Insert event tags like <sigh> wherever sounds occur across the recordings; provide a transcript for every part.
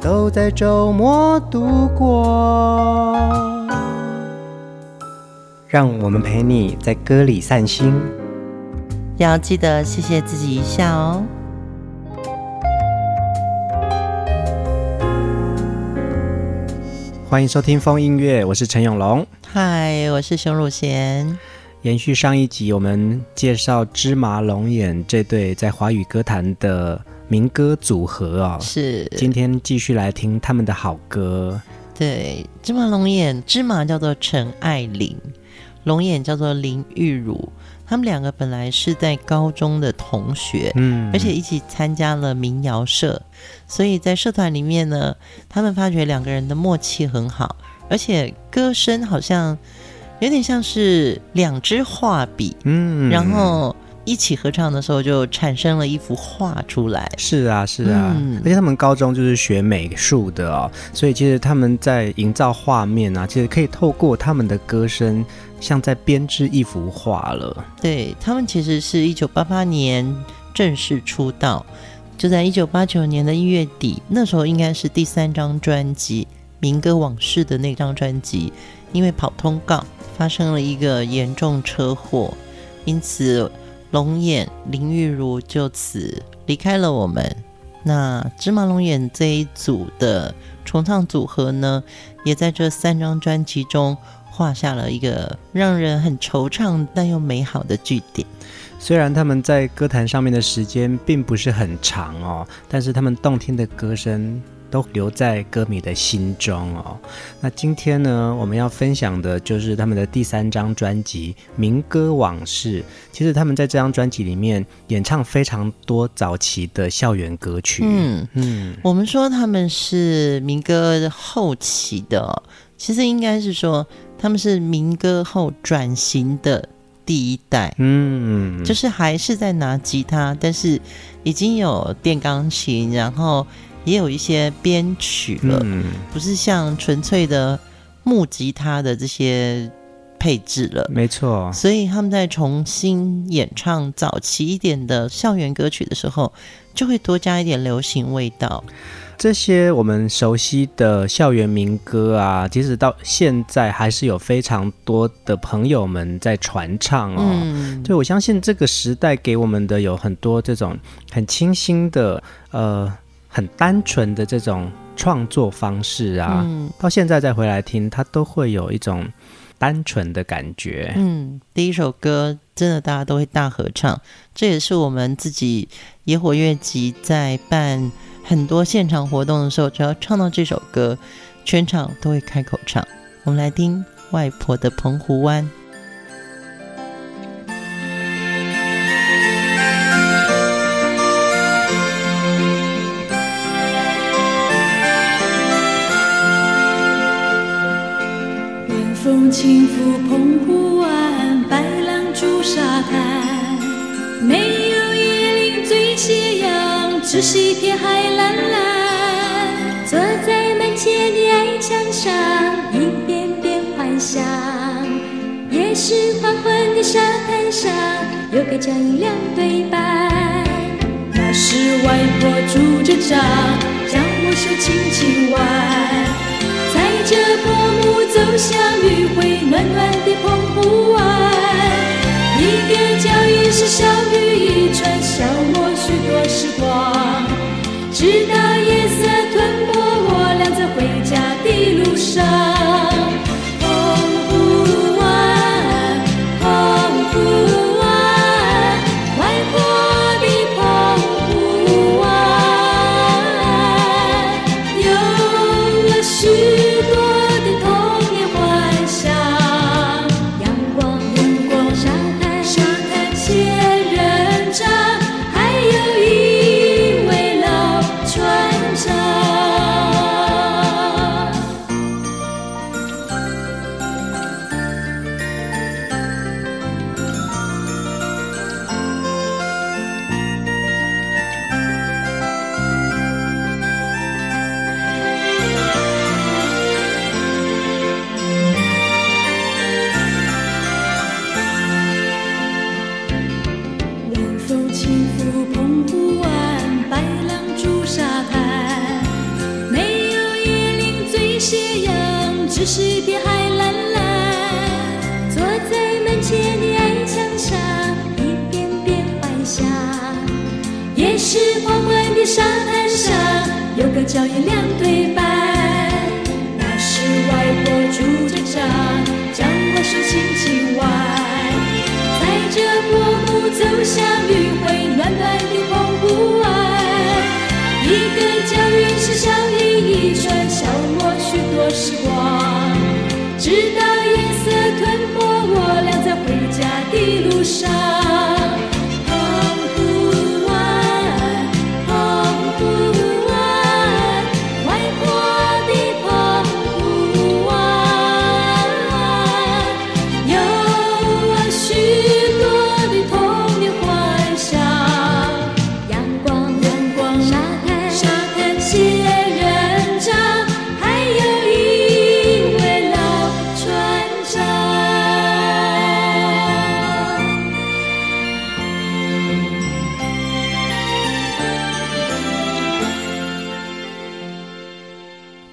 都在周末度过，让我们陪你在歌里散心，要记得谢谢自己一下哦。欢迎收听风音乐，我是陈永龙。嗨，我是熊汝贤。延续上一集，我们介绍芝麻龙眼这对在华语歌坛的。民歌组合啊、哦，是今天继续来听他们的好歌。对，芝麻龙眼，芝麻叫做陈爱玲，龙眼叫做林玉如。他们两个本来是在高中的同学，嗯，而且一起参加了民谣社，所以在社团里面呢，他们发觉两个人的默契很好，而且歌声好像有点像是两支画笔，嗯，然后。一起合唱的时候，就产生了一幅画出来。是啊，是啊，嗯、而且他们高中就是学美术的哦，所以其实他们在营造画面啊，其实可以透过他们的歌声，像在编织一幅画了。对，他们其实是一九八八年正式出道，就在一九八九年的一月底，那时候应该是第三张专辑《民歌往事》的那张专辑，因为跑通告发生了一个严重车祸，因此。龙眼林玉如就此离开了我们。那芝麻龙眼这一组的重唱组合呢，也在这三张专辑中画下了一个让人很惆怅但又美好的句点。虽然他们在歌坛上面的时间并不是很长哦，但是他们动听的歌声。都留在歌迷的心中哦。那今天呢，我们要分享的就是他们的第三张专辑《民歌往事》。其实他们在这张专辑里面演唱非常多早期的校园歌曲。嗯嗯，我们说他们是民歌后期的，其实应该是说他们是民歌后转型的第一代。嗯，就是还是在拿吉他，但是已经有电钢琴，然后。也有一些编曲了，嗯、不是像纯粹的木吉他的这些配置了。没错，所以他们在重新演唱早期一点的校园歌曲的时候，就会多加一点流行味道。这些我们熟悉的校园民歌啊，即使到现在还是有非常多的朋友们在传唱哦。嗯，对，我相信这个时代给我们的有很多这种很清新的呃。很单纯的这种创作方式啊，嗯，到现在再回来听，它都会有一种单纯的感觉。嗯，第一首歌真的大家都会大合唱，这也是我们自己野火乐集在办很多现场活动的时候，只要唱到这首歌，全场都会开口唱。我们来听《外婆的澎湖湾》。轻抚澎湖湾，白浪逐沙滩，没有椰林醉斜阳，只是一片海蓝蓝。坐在门前的矮墙上，一遍遍幻想，也是黄昏的沙滩上，有个脚印两对半。那是外婆拄着杖，将我手轻轻挽。在这薄就像余晖暖暖的澎湖湾，一个脚印是小雨一串，消磨许多时光，直到夜色吞没我俩在回家的路上。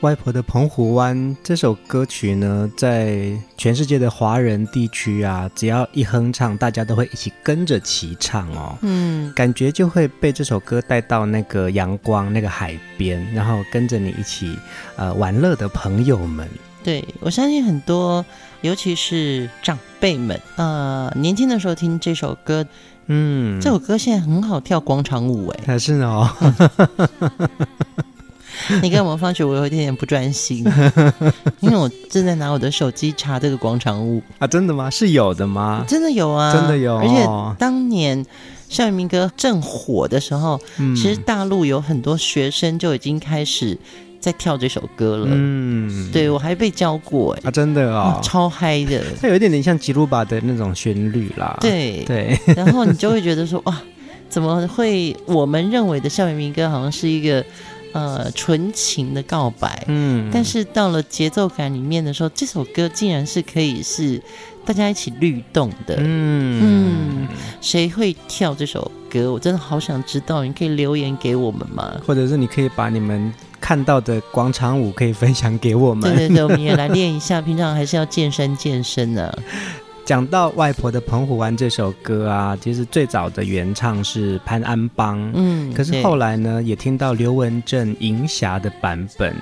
外婆的澎湖湾这首歌曲呢，在全世界的华人地区啊，只要一哼唱，大家都会一起跟着齐唱哦。嗯，感觉就会被这首歌带到那个阳光、那个海边，然后跟着你一起呃玩乐的朋友们。对，我相信很多，尤其是长辈们，呃，年轻的时候听这首歌，嗯，这首歌现在很好跳广场舞哎，还是哦。<laughs> 你跟我们放学，我有一点点不专心，<laughs> 因为我正在拿我的手机查这个广场舞啊！真的吗？是有的吗？真的有啊，真的有。而且当年校园民歌正火的时候，嗯、其实大陆有很多学生就已经开始在跳这首歌了。嗯，对，我还被教过哎、欸、啊，真的哦，哦超嗨的。它有一点点像吉鲁巴的那种旋律啦。对对，然后你就会觉得说哇，怎么会？我们认为的校园民歌好像是一个。呃，纯情的告白，嗯，但是到了节奏感里面的时候，这首歌竟然是可以是大家一起律动的，嗯嗯，谁会跳这首歌？我真的好想知道，你可以留言给我们吗？或者是你可以把你们看到的广场舞可以分享给我们？对对对，我们也来练一下，平常还是要健身健身呢、啊。<laughs> 讲到外婆的澎湖湾这首歌啊，其实最早的原唱是潘安邦，嗯，可是后来呢，也听到刘文正《银霞》的版本。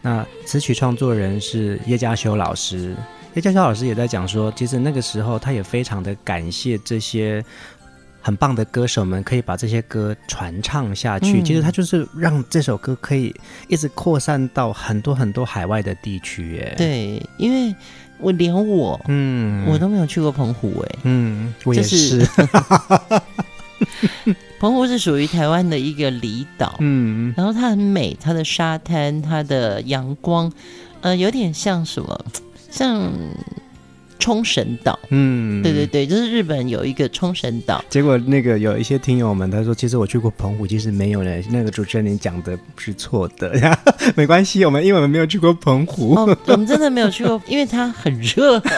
那词曲创作人是叶嘉修老师，叶嘉修老师也在讲说，其实那个时候他也非常的感谢这些很棒的歌手们，可以把这些歌传唱下去。嗯、其实他就是让这首歌可以一直扩散到很多很多海外的地区。耶，对，因为。我连我，嗯，我都没有去过澎湖，哎，嗯，我也是。<laughs> 澎湖是属于台湾的一个离岛，嗯，然后它很美，它的沙滩，它的阳光，呃，有点像什么，像。冲绳岛，嗯，对对对，就是日本有一个冲绳岛。结果那个有一些听友们他说，其实我去过澎湖，其实没有呢。那个主持人你讲的是错的，<laughs> 没关系，我们因为我们没有去过澎湖，哦，我们真的没有去过，因为它很热。<laughs>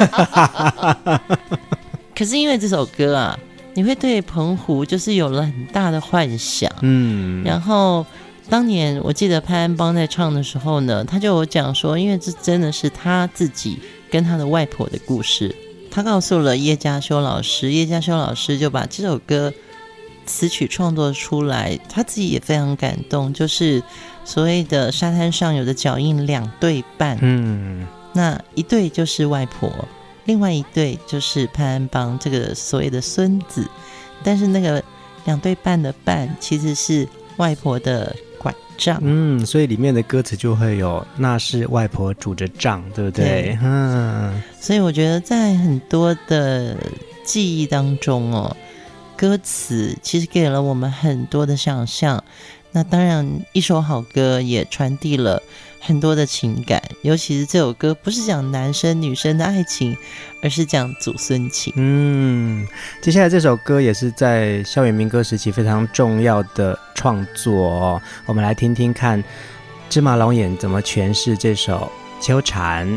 可是因为这首歌啊，你会对澎湖就是有了很大的幻想，嗯，然后。当年我记得潘安邦在唱的时候呢，他就有讲说，因为这真的是他自己跟他的外婆的故事。他告诉了叶嘉修老师，叶嘉修老师就把这首歌词曲创作出来，他自己也非常感动。就是所谓的沙滩上有的脚印两对半，嗯，那一对就是外婆，另外一对就是潘安邦这个所谓的孙子。但是那个两对半的半其实是外婆的。杖，嗯，所以里面的歌词就会有，那是外婆拄着杖，对不对？对，嗯，所以我觉得在很多的记忆当中哦，歌词其实给了我们很多的想象。那当然，一首好歌也传递了很多的情感，尤其是这首歌不是讲男生女生的爱情，而是讲祖孙情。嗯，接下来这首歌也是在校园民歌时期非常重要的创作哦，我们来听听看芝麻龙眼怎么诠释这首《秋蝉》。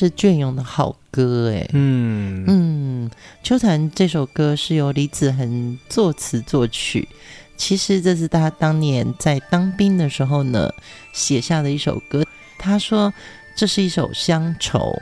是隽永的好歌哎，嗯嗯，秋蝉这首歌是由李子恒作词作曲，其实这是他当年在当兵的时候呢写下的一首歌。他说这是一首乡愁，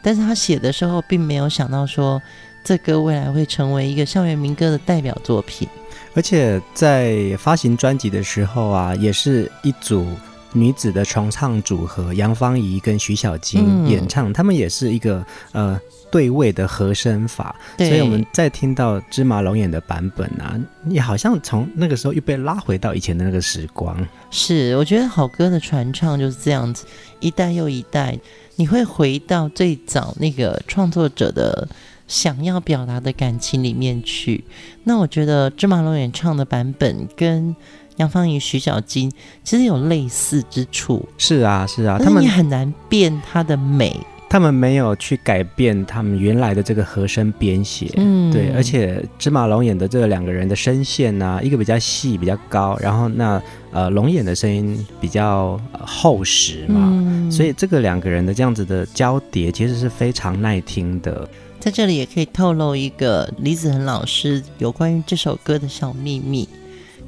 但是他写的时候并没有想到说这歌未来会成为一个校园民歌的代表作品，而且在发行专辑的时候啊，也是一组。女子的重唱组合杨芳仪跟徐小菁演唱，他、嗯、们也是一个呃对位的和声法，所以我们在听到芝麻龙眼的版本啊，你好像从那个时候又被拉回到以前的那个时光。是，我觉得好歌的传唱就是这样子，一代又一代，你会回到最早那个创作者的想要表达的感情里面去。那我觉得芝麻龙演唱的版本跟杨芳仪、徐小菁其实有类似之处，是啊，是啊，他们也很难变它的美，他们没有去改变他们原来的这个和声编写，嗯，对，而且芝麻龙眼的这个两个人的声线呢、啊，一个比较细、比较高，然后那呃龙眼的声音比较、呃、厚实嘛、嗯，所以这个两个人的这样子的交叠其实是非常耐听的。在这里也可以透露一个李子恒老师有关于这首歌的小秘密。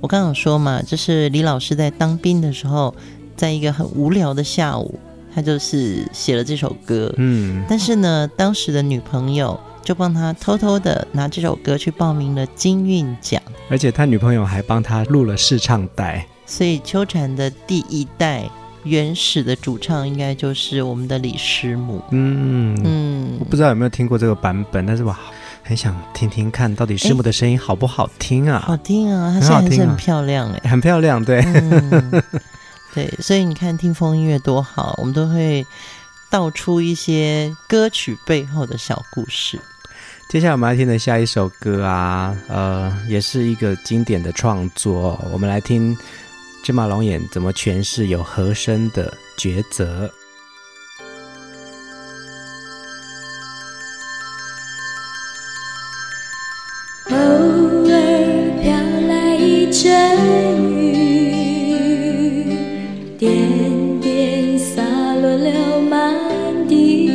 我刚刚说嘛，就是李老师在当兵的时候，在一个很无聊的下午，他就是写了这首歌。嗯，但是呢，当时的女朋友就帮他偷偷的拿这首歌去报名了金韵奖，而且他女朋友还帮他录了试唱带。所以秋蝉的第一代原始的主唱应该就是我们的李师母。嗯嗯，我不知道有没有听过这个版本，但是我。很想听听看到底师母的声音好不好听啊？好听啊，她现在还是很漂亮哎，很漂亮，对，嗯、对，所以你看听风音乐多好，我们都会道出一些歌曲背后的小故事。接下来我们来听的下一首歌啊，呃，也是一个经典的创作，我们来听芝麻龙眼怎么诠释有和声的抉择。偶尔飘来一阵雨，点点洒落了满地。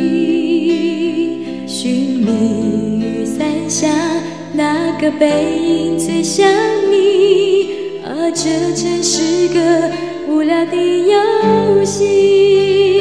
寻觅雨伞下那个背影最想你，而这真是个无聊的游戏。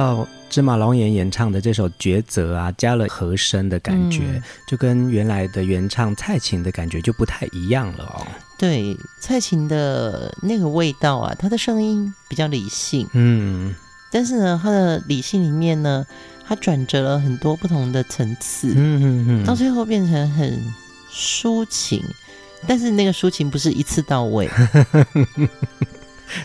到芝麻龙岩演唱的这首《抉择》啊，加了和声的感觉，嗯、就跟原来的原唱蔡琴的感觉就不太一样了哦。对，蔡琴的那个味道啊，她的声音比较理性，嗯，但是呢，她的理性里面呢，她转折了很多不同的层次，嗯嗯嗯，到最后变成很抒情，但是那个抒情不是一次到位。<laughs>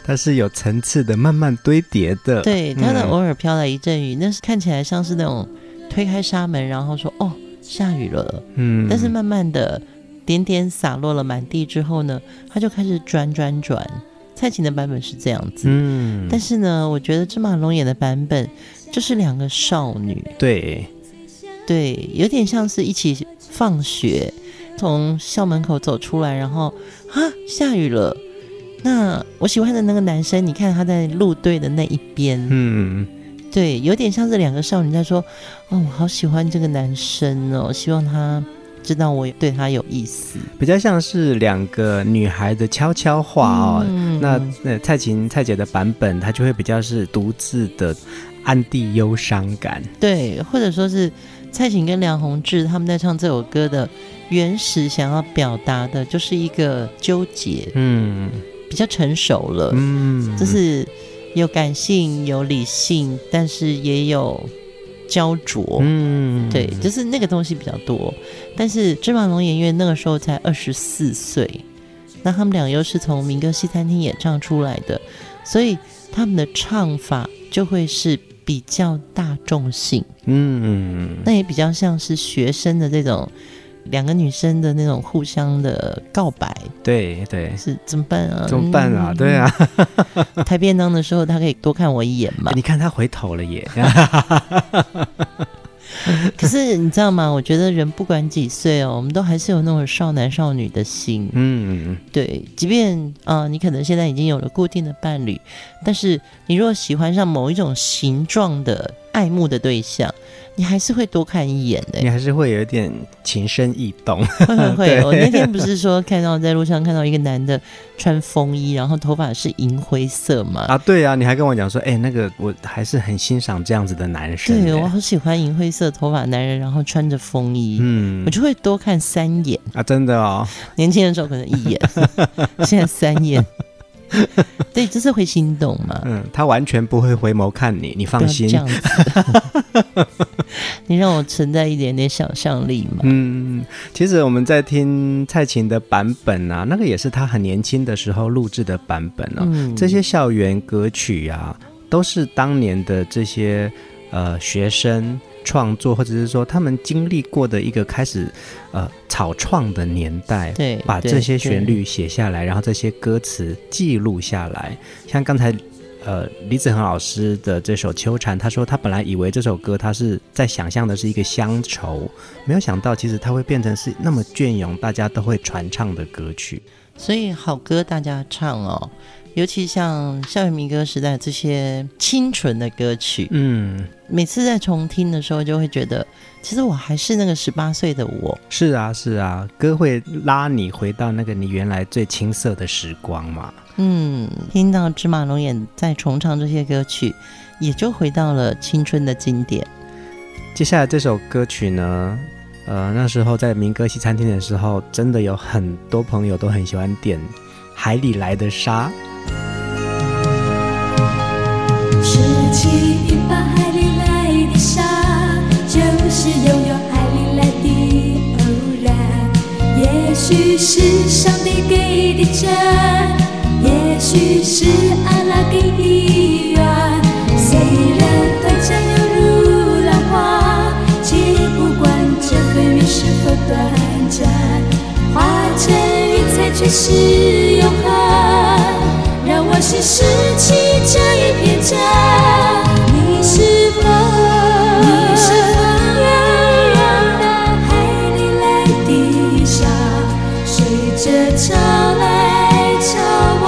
它是有层次的，慢慢堆叠的。对，它的偶尔飘来一阵雨，嗯、那是看起来像是那种推开纱门，然后说“哦，下雨了”。嗯，但是慢慢的点点洒落了满地之后呢，它就开始转转转。蔡琴的版本是这样子，嗯，但是呢，我觉得芝麻龙眼的版本就是两个少女，对，对，有点像是一起放学，从校门口走出来，然后啊，下雨了。那我喜欢的那个男生，你看他在路队的那一边，嗯，对，有点像是两个少女在说：“哦，我好喜欢这个男生哦，希望他知道我对他有意思。”比较像是两个女孩的悄悄话哦。嗯、那那蔡琴蔡姐的版本，她就会比较是独自的暗地忧伤感。对，或者说是蔡琴跟梁鸿志他们在唱这首歌的原始想要表达的，就是一个纠结。嗯。比较成熟了，嗯，就是有感性、有理性，但是也有焦灼，嗯，对，就是那个东西比较多。但是芝麻龙演员那个时候才二十四岁，那他们俩又是从民歌西餐厅演唱出来的，所以他们的唱法就会是比较大众性，嗯，那也比较像是学生的这种两个女生的那种互相的告白，对对，是怎么办啊？怎么办啊？嗯、对啊，<laughs> <laughs> 抬便当的时候，他可以多看我一眼嘛？你看他回头了耶。<laughs> 可是你知道吗？我觉得人不管几岁哦，我们都还是有那种少男少女的心。嗯，对，即便啊、呃，你可能现在已经有了固定的伴侣，但是你若喜欢上某一种形状的爱慕的对象。你还是会多看一眼的，你还是会有一点情深意动。<laughs> 会会会，我那天不是说看到在路上看到一个男的穿风衣，然后头发是银灰色吗？啊，对啊，你还跟我讲说，哎、欸，那个我还是很欣赏这样子的男生。对，我好喜欢银灰色头发男人，然后穿着风衣，嗯，我就会多看三眼啊，真的哦。年轻的时候可能一眼，<laughs> 现在三眼。<laughs> 对，就是会心动嘛。嗯，他完全不会回眸看你，你放心。这样子，<laughs> 你让我存在一点点想象力嘛。嗯，其实我们在听蔡琴的版本啊，那个也是他很年轻的时候录制的版本哦。嗯，这些校园歌曲啊，都是当年的这些呃学生。创作，或者是说他们经历过的一个开始，呃，草创的年代，对，把这些旋律写下来，然后这些歌词记录下来。像刚才，呃，李子恒老师的这首《秋蝉》，他说他本来以为这首歌他是在想象的是一个乡愁，没有想到其实它会变成是那么隽永，大家都会传唱的歌曲。所以好歌大家唱哦。尤其像校园民歌时代这些清纯的歌曲，嗯，每次在重听的时候，就会觉得，其实我还是那个十八岁的我。是啊，是啊，歌会拉你回到那个你原来最青涩的时光嘛。嗯，听到芝麻龙眼在重唱这些歌曲，也就回到了青春的经典。接下来这首歌曲呢，呃，那时候在民歌西餐厅的时候，真的有很多朋友都很喜欢点《海里来的沙》。拾起一把海里来的沙，就是拥有海里来的偶然。也许是上帝给的真，也许是阿拉给的缘。虽然短暂犹如浪花，且不管这份缘是否短暂，化成云彩却是永恒。是失去这一片真，你是否，你是否愿让大海里来的沙，随着潮来潮往，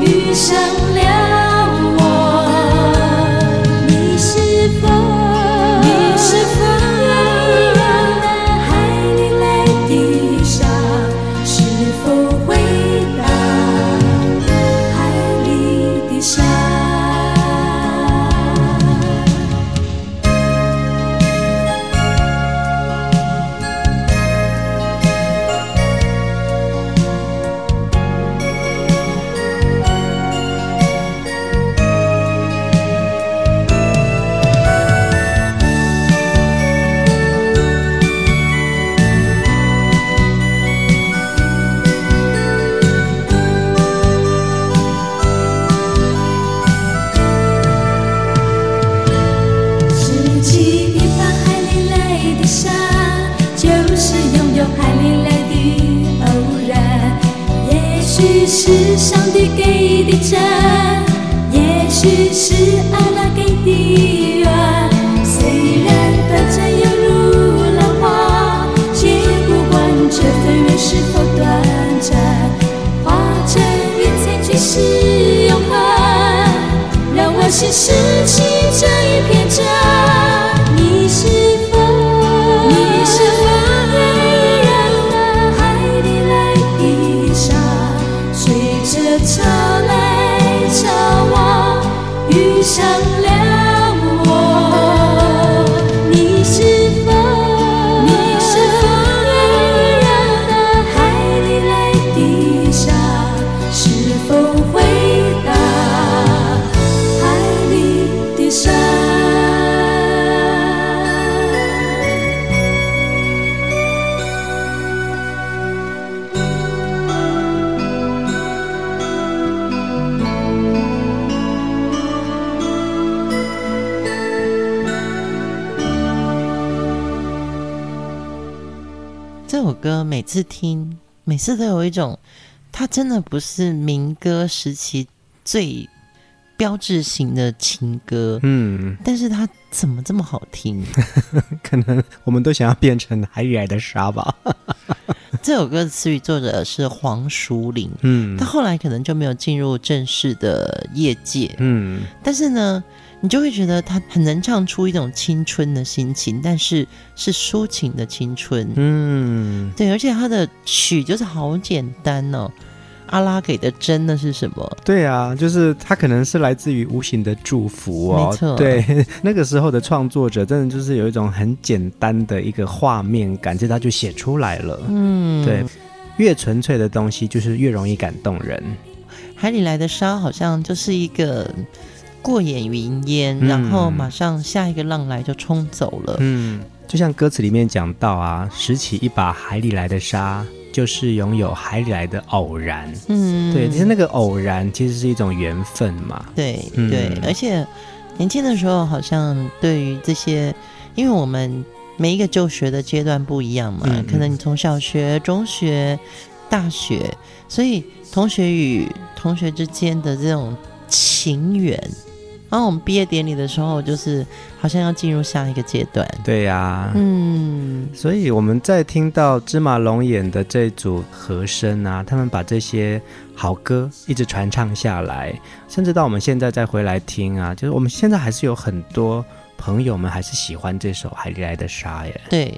淤上了是阿拉给的缘，虽然短暂犹如浪花，却不管这岁月是否短暂，化成云彩就是永恒，让我心事。次听，每次都有一种，他真的不是民歌时期最标志性的情歌，嗯，但是它怎么这么好听？<laughs> 可能我们都想要变成海里来的沙吧。<laughs> 这首歌的词语作者是黄淑玲，嗯，他后来可能就没有进入正式的业界，嗯，但是呢，你就会觉得他很能唱出一种青春的心情，但是是抒情的青春，嗯，对，而且他的曲就是好简单哦。阿拉给的真的是什么？对啊，就是他可能是来自于无形的祝福哦。没错，<laughs> 对，<laughs> 那个时候的创作者真的就是有一种很简单的一个画面感，这他就写出来了。嗯，对，越纯粹的东西就是越容易感动人。海里来的沙好像就是一个过眼云烟，嗯，然后马上下一个浪来就冲走了。嗯，就像歌词里面讲到啊，拾起一把海里来的沙。就是拥有海里来的偶然，嗯，对，其实那个偶然其实是一种缘分嘛，对，嗯、对，而且年轻的时候好像对于这些，因为我们每一个就学的阶段不一样嘛，嗯、可能你从小学、中学、大学，所以同学与同学之间的这种情缘。然后我们毕业典礼的时候，就是好像要进入下一个阶段。对呀、啊，嗯，所以我们在听到芝麻龙眼的这组和声啊，他们把这些好歌一直传唱下来，甚至到我们现在再回来听啊，就是我们现在还是有很多朋友们还是喜欢这首《海里来的沙》耶。对。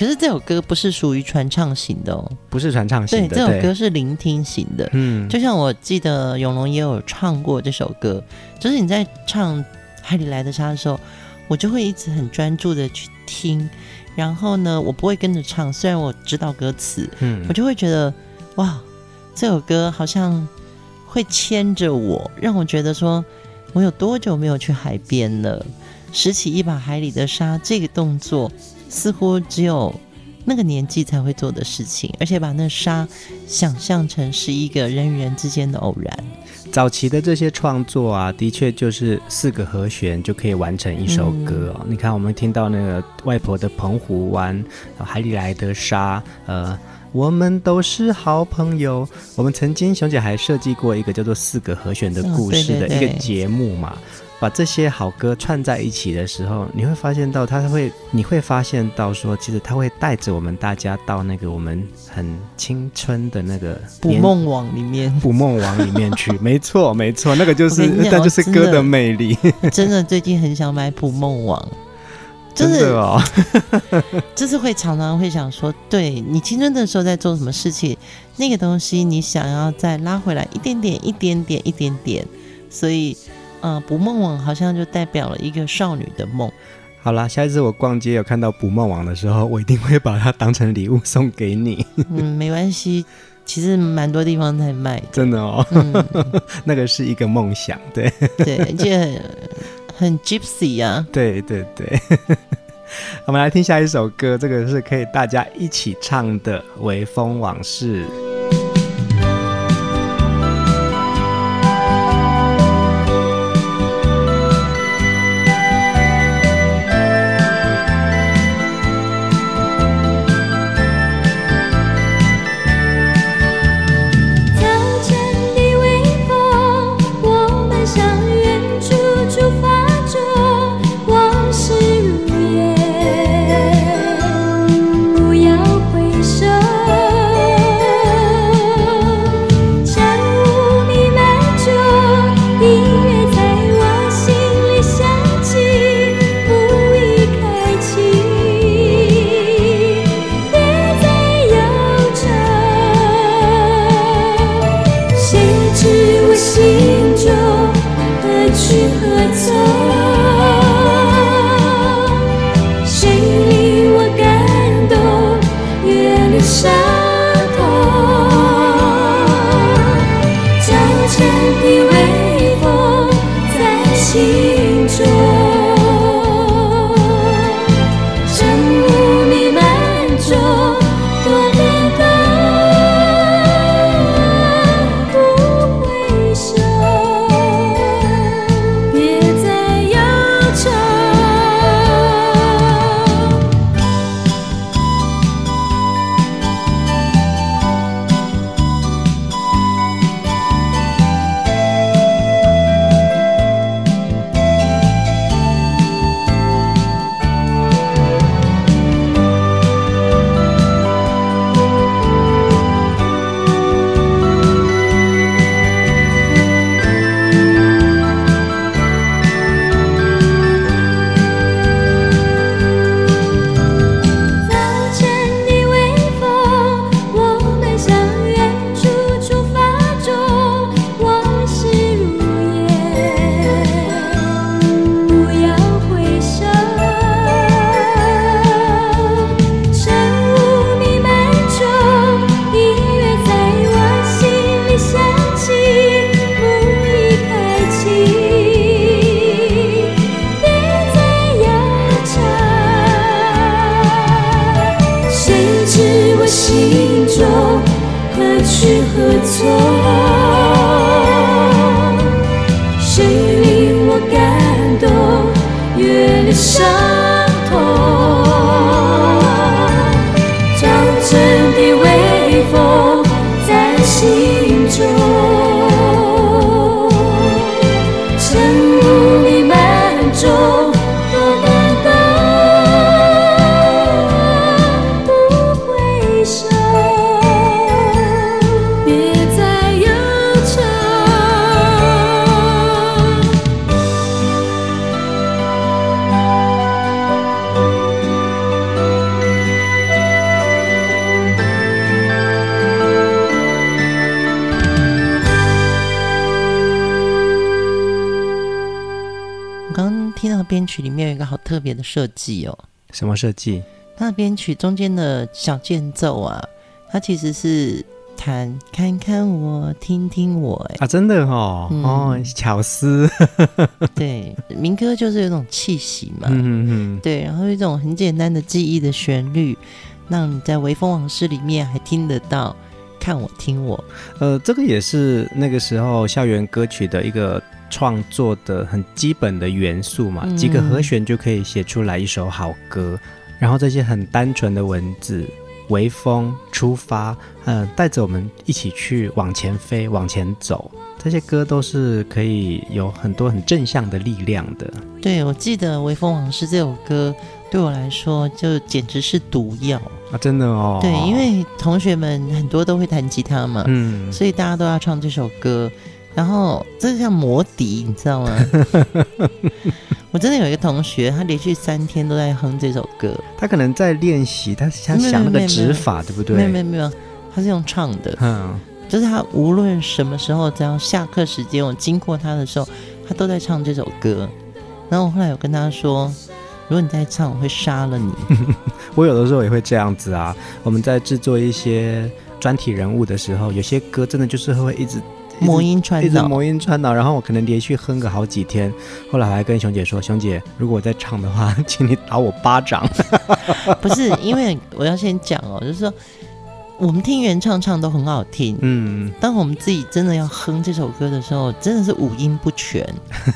可是这首歌不是属于传唱型的哦，不是传唱型的。对，这首歌是聆听型的。嗯，就像我记得永龙也有唱过这首歌，就是你在唱《海里来的沙》的时候，我就会一直很专注的去听，然后呢，我不会跟着唱，虽然我知道歌词，嗯，我就会觉得哇，这首歌好像会牵着我，让我觉得说我有多久没有去海边了，拾起一把海里的沙这个动作。似乎只有那个年纪才会做的事情，而且把那沙想象成是一个人与人之间的偶然。早期的这些创作啊，的确就是四个和弦就可以完成一首歌哦。嗯、你看，我们听到那个外婆的澎湖湾，海里来的沙，呃，我们都是好朋友。我们曾经熊姐还设计过一个叫做四个和弦的故事的一个节目嘛。哦对对对把这些好歌串在一起的时候，你会发现到它会，你会发现到说，其实它会带着我们大家到那个我们很青春的那个捕梦网里面，捕梦网里面去。没错，没错，那个 <laughs> 就是，那就是歌的魅力。<laughs> 真的，最近很想买捕梦网，就是、真的哦，<laughs> 就是会常常会想说，对你青春的时候在做什么事情，那个东西你想要再拉回来一点点，一点点，一点点，所以。嗯，捕梦网好像就代表了一个少女的梦。好啦，下一次我逛街有看到捕梦网的时候，我一定会把它当成礼物送给你。<laughs> 嗯，没关系，其实蛮多地方在卖。真的哦，嗯、<laughs> 那个是一个梦想，对 <laughs> 对，而且很，很 gypsy 啊。对对对，我们来听下一首歌，这个是可以大家一起唱的《微风往事》。编曲里面有一个好特别的设计哦，什么设计？它的编曲中间的小间奏啊，它其实是弹看看我，听听我，哎。啊，真的哦，嗯、哦，巧思，<laughs> 对，民歌就是有种气息嘛，嗯嗯嗯，对，然后有一种很简单的记忆的旋律，让你在微风往事里面还听得到，看我听我，呃，这个也是那个时候校园歌曲的一个。创作的很基本的元素嘛，几个和弦就可以写出来一首好歌。嗯、然后这些很单纯的文字，微风出发，嗯，带着我们一起去往前飞，往前走。这些歌都是可以有很多很正向的力量的。对，我记得《微风往事》这首歌对我来说就简直是毒药啊！真的哦。对，因为同学们很多都会弹吉他嘛，嗯，所以大家都要唱这首歌。然后这像魔笛，你知道吗？<laughs> 我真的有一个同学，他连续三天都在哼这首歌。他可能在练习，他想想那个指法，对不对？没有没有没有，他是用唱的。嗯，就是他无论什么时候，只要下课时间我经过他的时候，他都在唱这首歌。然后我后来有跟他说，如果你再唱，我会杀了你。我有的时候也会这样子啊。我们在制作一些专题人物的时候，有些歌真的就是会一直。魔音传脑，魔音传脑，然后我可能连续哼个好几天。后来我还跟熊姐说：“熊姐，如果我再唱的话，请你打我巴掌。<laughs> ”不是，因为我要先讲哦，就是说我们听原唱唱都很好听，嗯，当我们自己真的要哼这首歌的时候，真的是五音不全。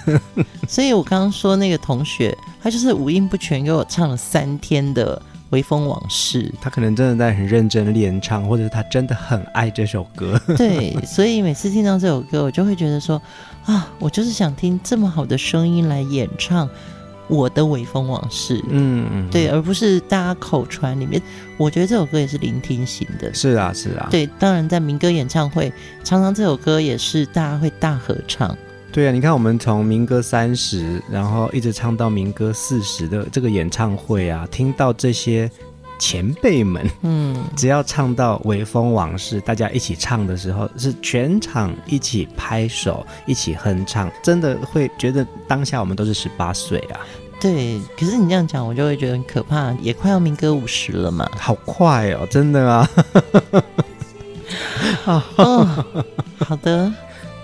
<laughs> 所以我刚刚说那个同学，他就是五音不全，给我唱了三天的。微风往事，他可能真的在很认真练唱，或者是他真的很爱这首歌。<laughs> 对，所以每次听到这首歌，我就会觉得说啊，我就是想听这么好的声音来演唱我的微风往事。嗯嗯，对，而不是大家口传里面。我觉得这首歌也是聆听型的。是啊，是啊。对，当然在民歌演唱会，常常这首歌也是大家会大合唱。对啊，你看我们从民歌三十，然后一直唱到民歌四十的这个演唱会啊，听到这些前辈们，嗯，<laughs> 只要唱到《微风往事》，大家一起唱的时候，是全场一起拍手，一起哼唱，真的会觉得当下我们都是十八岁啊。对，可是你这样讲，我就会觉得很可怕，也快要民歌五十了嘛。好快哦，真的啊。<laughs> 哦，好的。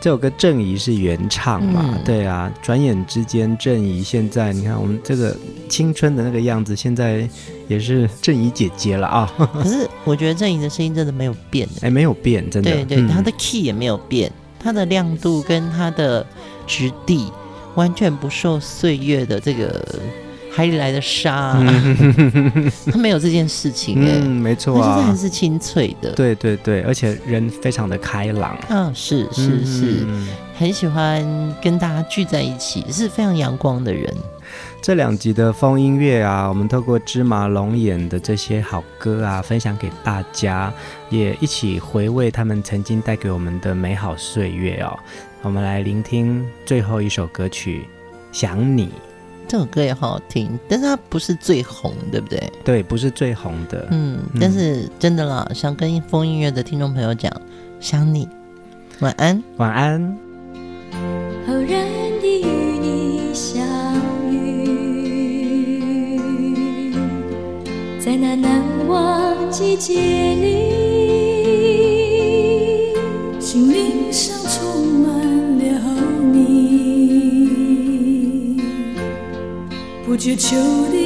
这首歌郑怡是原唱嘛？嗯、对啊，转眼之间，郑怡现在你看我们这个青春的那个样子，现在也是郑怡姐姐了啊。<laughs> 可是我觉得郑怡的声音真的没有变，哎，没有变，真的。对对，她、嗯、的 key 也没有变，她的亮度跟她的质地完全不受岁月的这个。海里来的沙、啊，<laughs> 他没有这件事情哎、欸，嗯，没错啊，他就是还是清脆的，对对对，而且人非常的开朗，嗯，是是是，嗯、很喜欢跟大家聚在一起，是非常阳光的人。这两集的风音乐啊，我们透过芝麻龙眼的这些好歌啊，分享给大家，也一起回味他们曾经带给我们的美好岁月哦。我们来聆听最后一首歌曲《想你》。这首歌也好好听，但是它不是最红，对不对？对，不是最红的。嗯，但是真的啦，想跟风音乐的听众朋友讲，想你，晚安，晚安。偶然的与你相遇，在那难忘季节里。觉秋的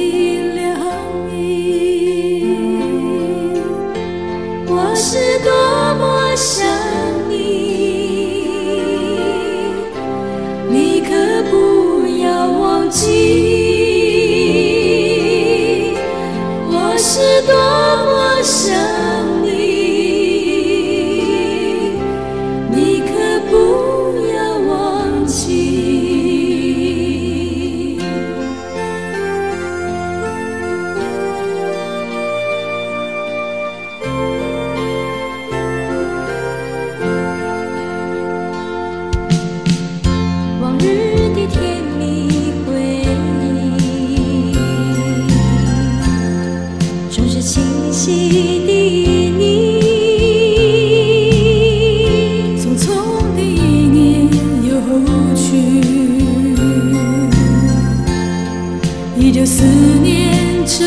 依旧思念着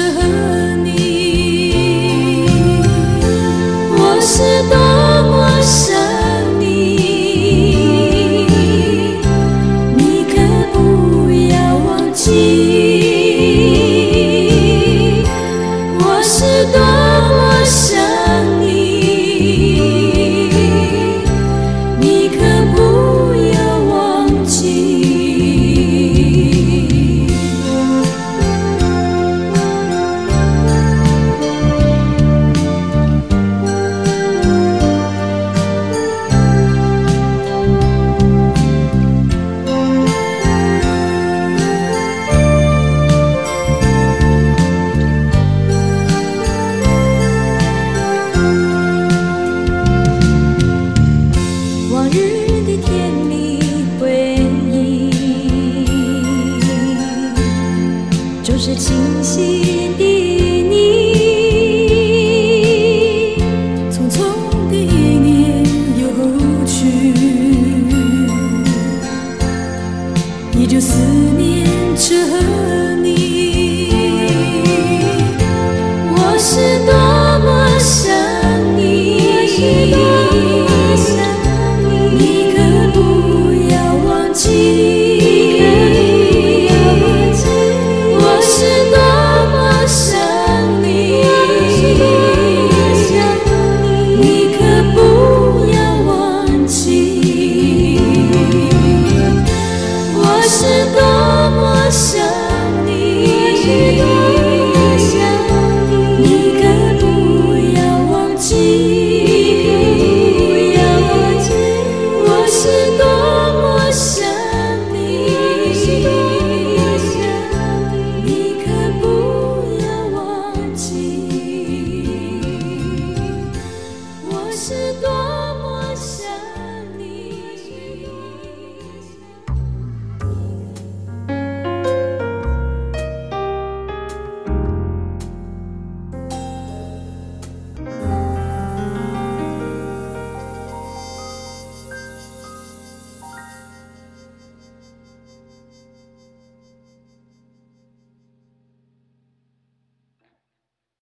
你。我是多